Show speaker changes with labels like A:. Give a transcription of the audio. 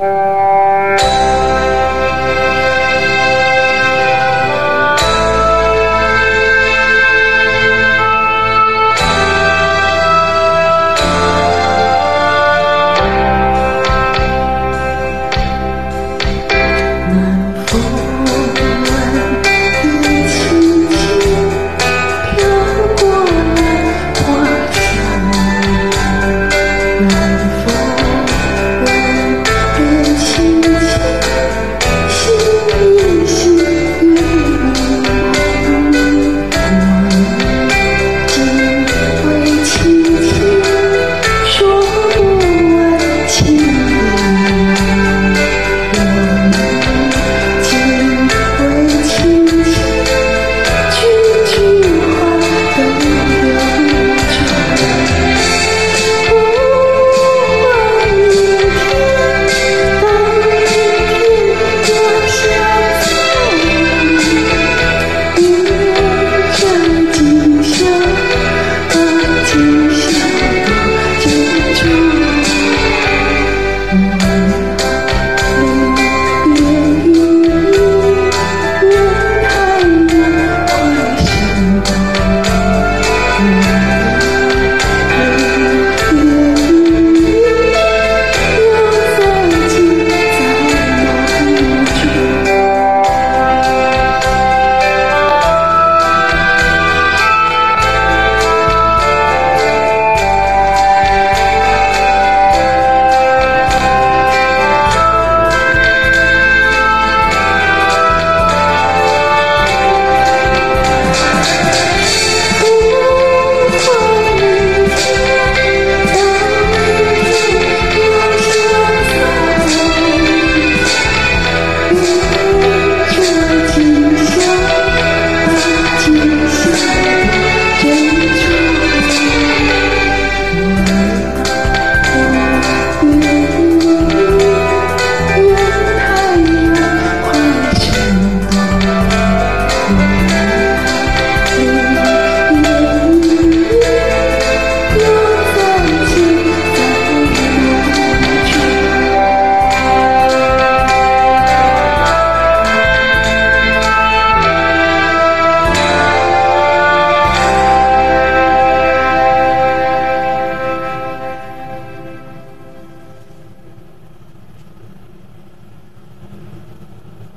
A: Música